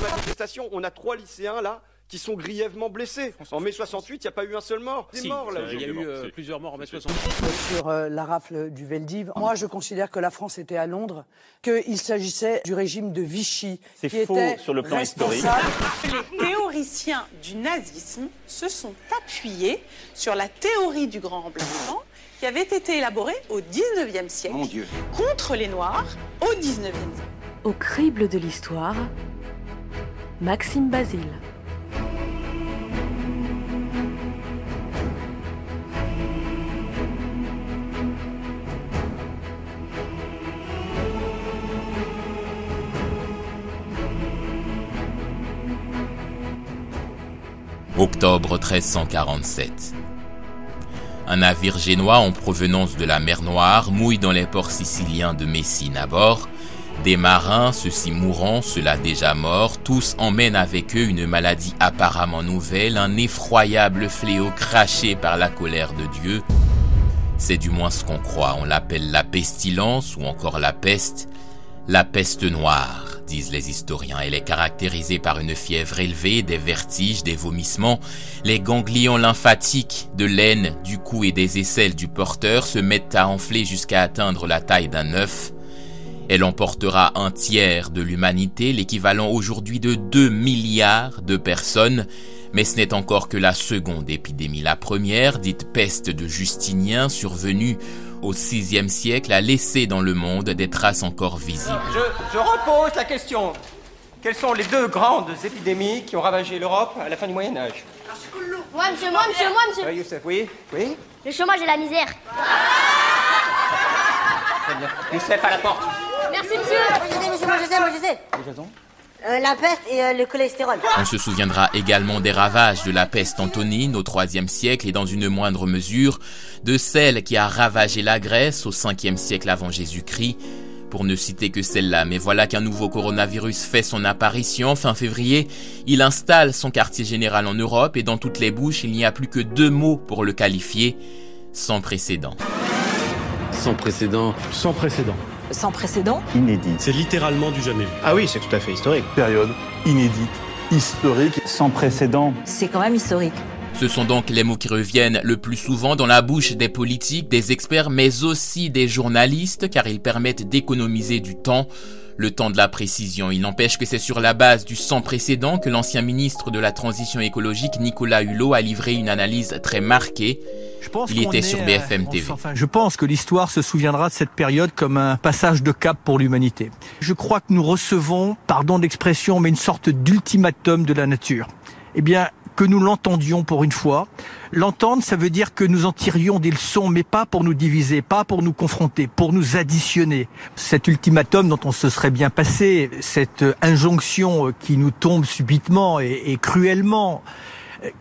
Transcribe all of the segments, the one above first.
manifestation, on a trois lycéens là qui sont grièvement blessés. En mai 68, il n'y a pas eu un seul mort. Des Si, morts là. il y a eu euh, plusieurs morts en mai 68. sur euh, la rafle du Veldiv. Moi, je considère que la France était à Londres, qu'il s'agissait du régime de Vichy, C'est qui faux était sur le plan historique. responsable. Les théoriciens du nazisme se sont appuyés sur la théorie du grand remplacement qui avait été élaborée au 19e siècle contre les Noirs au 19e siècle. Au crible de l'histoire, Maxime Basile. Octobre 1347. Un navire génois en provenance de la mer Noire mouille dans les ports siciliens de Messine à bord. Des marins, ceux-ci mourants, ceux-là déjà morts, tous emmènent avec eux une maladie apparemment nouvelle, un effroyable fléau craché par la colère de Dieu. C'est du moins ce qu'on croit. On l'appelle la pestilence ou encore la peste. La peste noire, disent les historiens. Elle est caractérisée par une fièvre élevée, des vertiges, des vomissements. Les ganglions lymphatiques de l'aine, du cou et des aisselles du porteur se mettent à enfler jusqu'à atteindre la taille d'un œuf. Elle emportera un tiers de l'humanité, l'équivalent aujourd'hui de 2 milliards de personnes. Mais ce n'est encore que la seconde épidémie. La première, dite peste de Justinien, survenue au VIe siècle, a laissé dans le monde des traces encore visibles. Je, je repose la question. Quelles sont les deux grandes épidémies qui ont ravagé l'Europe à la fin du Moyen Âge? Moi, monsieur, moi, monsieur, moi, monsieur. Oui, Youssef, oui Oui Le chômage et la misère. Très bien. Youssef, à la porte. Merci, monsieur. Moi, je sais, monsieur, moi, je sais, moi, je sais. Euh, la peste et euh, le cholestérol. On se souviendra également des ravages de la peste antonine au IIIe siècle et dans une moindre mesure de celle qui a ravagé la Grèce au 5e siècle avant Jésus-Christ, pour ne citer que celle-là. Mais voilà qu'un nouveau coronavirus fait son apparition. Fin février, il installe son quartier général en Europe et dans toutes les bouches, il n'y a plus que deux mots pour le qualifier, sans précédent. Sans précédent. Sans précédent. Sans précédent Inédit. C'est littéralement du jamais vu. Ah oui, c'est tout à fait historique. Période inédite, historique. Sans précédent. C'est quand même historique. Ce sont donc les mots qui reviennent le plus souvent dans la bouche des politiques, des experts, mais aussi des journalistes, car ils permettent d'économiser du temps, le temps de la précision. Il n'empêche que c'est sur la base du sans précédent que l'ancien ministre de la Transition écologique, Nicolas Hulot, a livré une analyse très marquée. Il était sur BFM TV. Enfin, je pense que l'histoire se souviendra de cette période comme un passage de cap pour l'humanité. Je crois que nous recevons, pardon d'expression, mais une sorte d'ultimatum de la nature. Eh bien, que nous l'entendions pour une fois. L'entendre, ça veut dire que nous en tirions des leçons, mais pas pour nous diviser, pas pour nous confronter, pour nous additionner. Cet ultimatum dont on se serait bien passé, cette injonction qui nous tombe subitement et, et cruellement,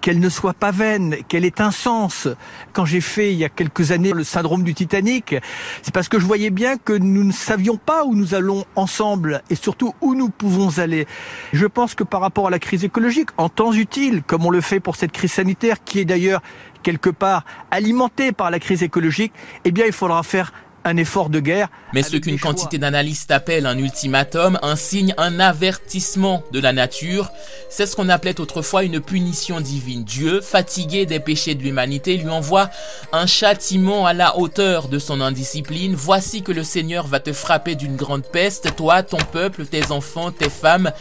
qu'elle ne soit pas vaine, qu'elle ait un sens. Quand j'ai fait il y a quelques années le syndrome du Titanic, c'est parce que je voyais bien que nous ne savions pas où nous allons ensemble et surtout où nous pouvons aller. Je pense que par rapport à la crise écologique, en temps utile, comme on le fait pour cette crise sanitaire, qui est d'ailleurs quelque part alimentée par la crise écologique, eh bien il faudra faire un effort de guerre. Mais ce qu'une quantité d'analystes appelle un ultimatum, un signe, un avertissement de la nature, c'est ce qu'on appelait autrefois une punition divine. Dieu, fatigué des péchés de l'humanité, lui envoie un châtiment à la hauteur de son indiscipline. Voici que le Seigneur va te frapper d'une grande peste, toi, ton peuple, tes enfants, tes femmes,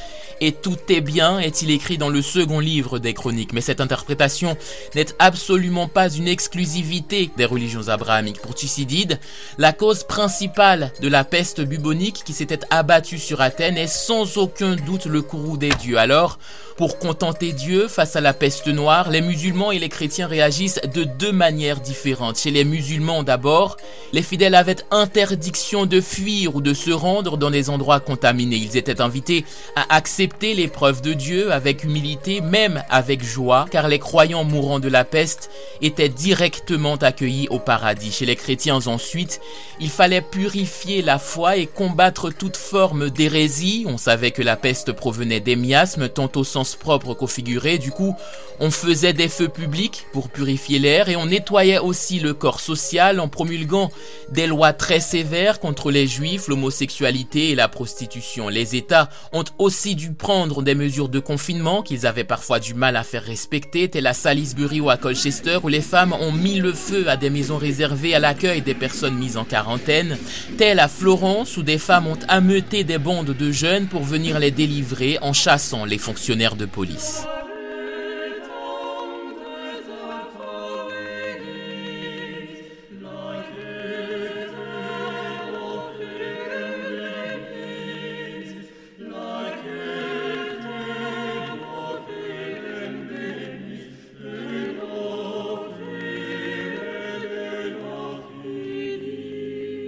et tous tes biens, est-il écrit dans le second livre des chroniques. Mais cette interprétation n'est absolument pas une exclusivité des religions abrahamiques. Pour Thucydide, la cause principale de la peste bubonique qui s'était abattue sur Athènes est sans aucun doute le courroux des dieux. Alors, pour contenter Dieu face à la peste noire, les musulmans et les chrétiens réagissent de deux manières différentes. Chez les musulmans d'abord, les fidèles avaient interdiction de fuir ou de se rendre dans des endroits contaminés. Ils étaient invités à accepter l'épreuve de Dieu avec humilité, même avec joie, car les croyants mourant de la peste étaient directement accueillis au paradis. Chez les chrétiens ensuite, Il fallait purifier la foi et combattre toute forme d'hérésie. On savait que la peste provenait des miasmes, tant au sens propre qu'au figuré. Du coup, on faisait des feux publics pour purifier l'air et on nettoyait aussi le corps social en promulguant des lois très sévères contre les juifs, l'homosexualité et la prostitution. Les États ont aussi dû prendre des mesures de confinement qu'ils avaient parfois du mal à faire respecter, telles à Salisbury ou à Colchester où les femmes ont mis le feu à des maisons réservées à l'accueil des personnes mises en quarantaine, telles à Florence où des femmes ont ameuté des bandes de jeunes pour venir les délivrer en chassant les fonctionnaires de police.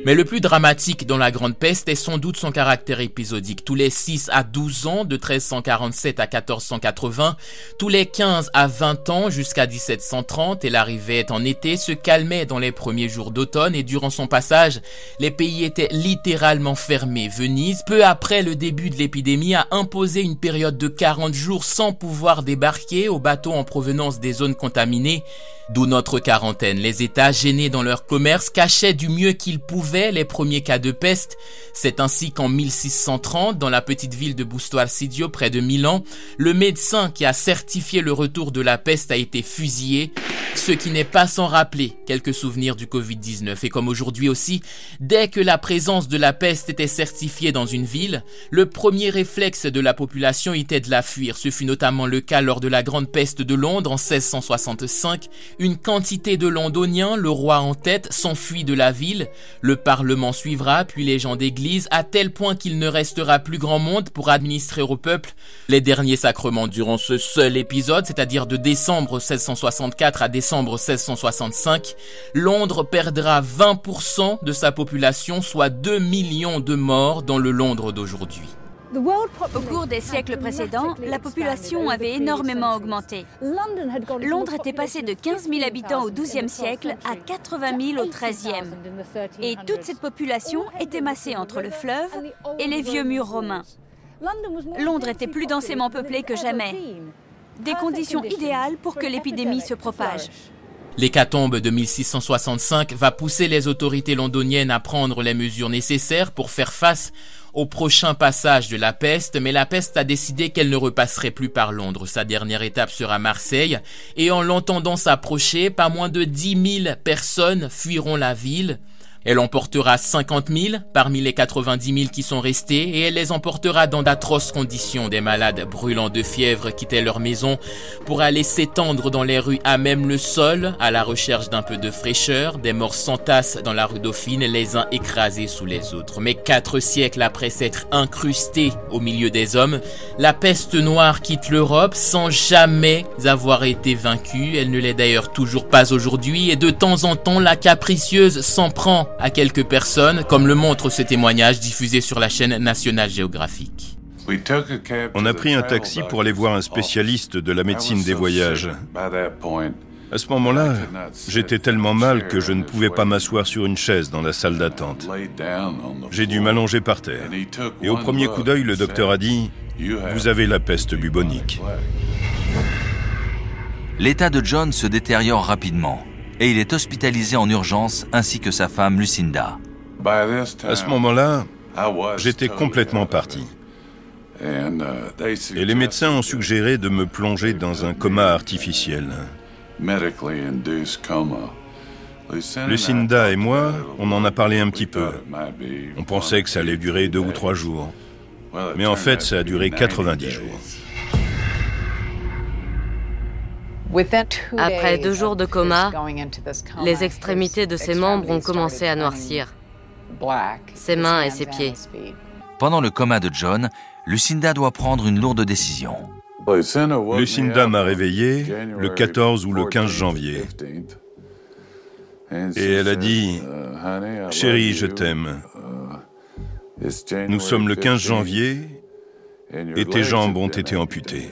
Mais le plus dramatique dans la Grande Peste est sans doute son caractère épisodique. Tous les 6 à 12 ans, de 1347 à 1480, tous les 15 à 20 ans jusqu'à 1730, et l'arrivée en été, se calmait dans les premiers jours d'automne et durant son passage, les pays étaient littéralement fermés. Venise, peu après le début de l'épidémie, a imposé une période de 40 jours sans pouvoir débarquer aux bateaux en provenance des zones contaminées, d'où notre quarantaine. Les États, gênés dans leur commerce, cachaient du mieux qu'ils pouvaient les premiers cas de peste. C'est ainsi qu'en 1630, dans la petite ville de Busto Arcidio, près de Milan, le médecin qui a certifié le retour de la peste a été fusillé, ce qui n'est pas sans rappeler quelques souvenirs du Covid-19. Et comme aujourd'hui aussi, dès que la présence de la peste était certifiée dans une ville, le premier réflexe de la population était de la fuir. Ce fut notamment le cas lors de la grande peste de Londres en 1665. Une quantité de londoniens, le roi en tête, s'enfuit de la ville. Le Parlement suivra, puis les gens d'église, à tel point qu'il ne restera plus grand monde pour administrer au peuple les derniers sacrements durant ce seul épisode, c'est-à-dire de décembre 1664 à décembre 1665. Londres perdra 20% de sa population, soit 2 millions de morts dans le Londres d'aujourd'hui. Au cours des siècles précédents, la population avait énormément augmenté. Londres était passé de 15 000 habitants au XIIe siècle à 80 000 au XIIIe. Et toute cette population était massée entre le fleuve et les vieux murs romains. Londres était plus densément peuplée que jamais. Des conditions idéales pour que l'épidémie se propage. L'hécatombe de 1665 va pousser les autorités londoniennes à prendre les mesures nécessaires pour faire face au prochain passage de la peste, mais la peste a décidé qu'elle ne repasserait plus par Londres. Sa dernière étape sera Marseille, et en l'entendant s'approcher, pas moins de 10 000 personnes fuiront la ville. Elle emportera 50 000 parmi les 90 000 qui sont restés et elle les emportera dans d'atroces conditions. Des malades brûlant de fièvre quittaient leur maison pour aller s'étendre dans les rues à même le sol à la recherche d'un peu de fraîcheur. Des morts s'entassent dans la rue Dauphine, les uns écrasés sous les autres. Mais quatre siècles après s'être incrustés au milieu des hommes, la peste noire quitte l'Europe sans jamais avoir été vaincue. Elle ne l'est d'ailleurs toujours pas aujourd'hui et de temps en temps la capricieuse s'en prend à quelques personnes, comme le montre ce témoignage diffusé sur la chaîne National Geographic. On a pris un taxi pour aller voir un spécialiste de la médecine des voyages. À ce moment-là, j'étais tellement mal que je ne pouvais pas m'asseoir sur une chaise dans la salle d'attente. J'ai dû m'allonger par terre. Et au premier coup d'œil, le docteur a dit, vous avez la peste bubonique. L'état de John se détériore rapidement et il est hospitalisé en urgence ainsi que sa femme Lucinda. À ce moment-là, j'étais complètement parti. Et les médecins ont suggéré de me plonger dans un coma artificiel. Lucinda et moi, on en a parlé un petit peu. On pensait que ça allait durer deux ou trois jours. Mais en fait, ça a duré 90 jours. Après deux jours de coma, les extrémités de ses membres ont commencé à noircir, ses mains et ses pieds. Pendant le coma de John, Lucinda doit prendre une lourde décision. Lucinda m'a réveillé le 14 ou le 15 janvier. Et elle a dit, Chérie, je t'aime. Nous sommes le 15 janvier et tes jambes ont été amputées.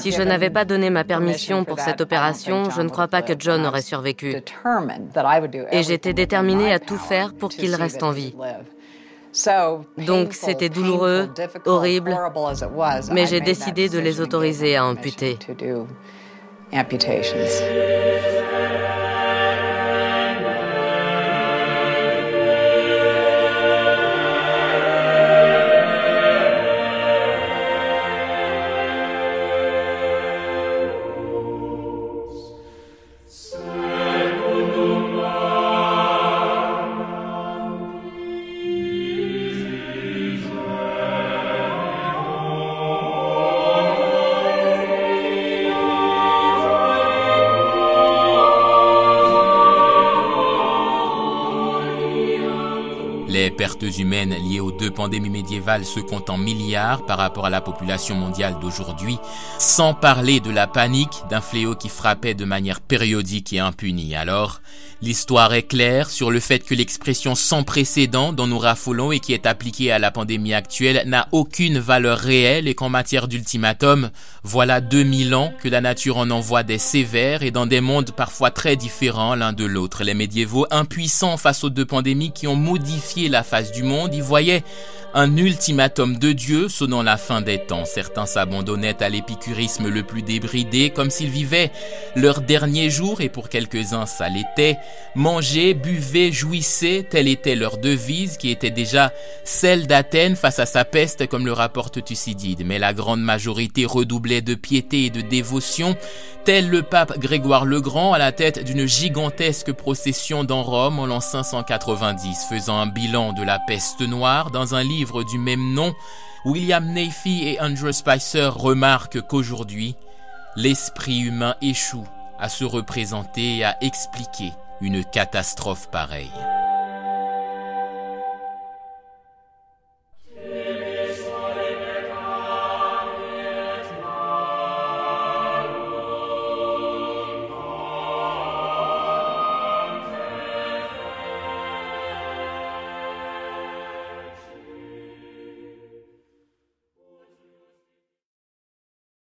Si je n'avais pas donné ma permission pour cette opération, je ne crois pas que John aurait survécu. Et j'étais déterminée à tout faire pour qu'il reste en vie. Donc c'était douloureux, horrible, mais j'ai décidé de les autoriser à amputer. Pertes humaines liées aux deux pandémies médiévales se comptent en milliards par rapport à la population mondiale d'aujourd'hui, sans parler de la panique d'un fléau qui frappait de manière périodique et impunie. Alors, l'histoire est claire sur le fait que l'expression sans précédent dont nous raffolons et qui est appliquée à la pandémie actuelle n'a aucune valeur réelle et qu'en matière d'ultimatum, voilà 2000 ans que la nature en envoie des sévères et dans des mondes parfois très différents l'un de l'autre. Les médiévaux impuissants face aux deux pandémies qui ont modifié la face du monde, y voyaient un ultimatum de Dieu sonnant la fin des temps. Certains s'abandonnaient à l'épicurisme le plus débridé, comme s'ils vivaient leur dernier jour, et pour quelques-uns ça l'était. Manger, buvez, jouissez, telle était leur devise, qui était déjà celle d'Athènes face à sa peste, comme le rapporte Thucydide. Mais la grande majorité redoublait de piété et de dévotion, tel le pape Grégoire le Grand à la tête d'une gigantesque procession dans Rome en l'an 590, faisant un bilan de la peste noire dans un livre du même nom, William Nafy et Andrew Spicer remarquent qu'aujourd'hui, l'esprit humain échoue à se représenter et à expliquer une catastrophe pareille.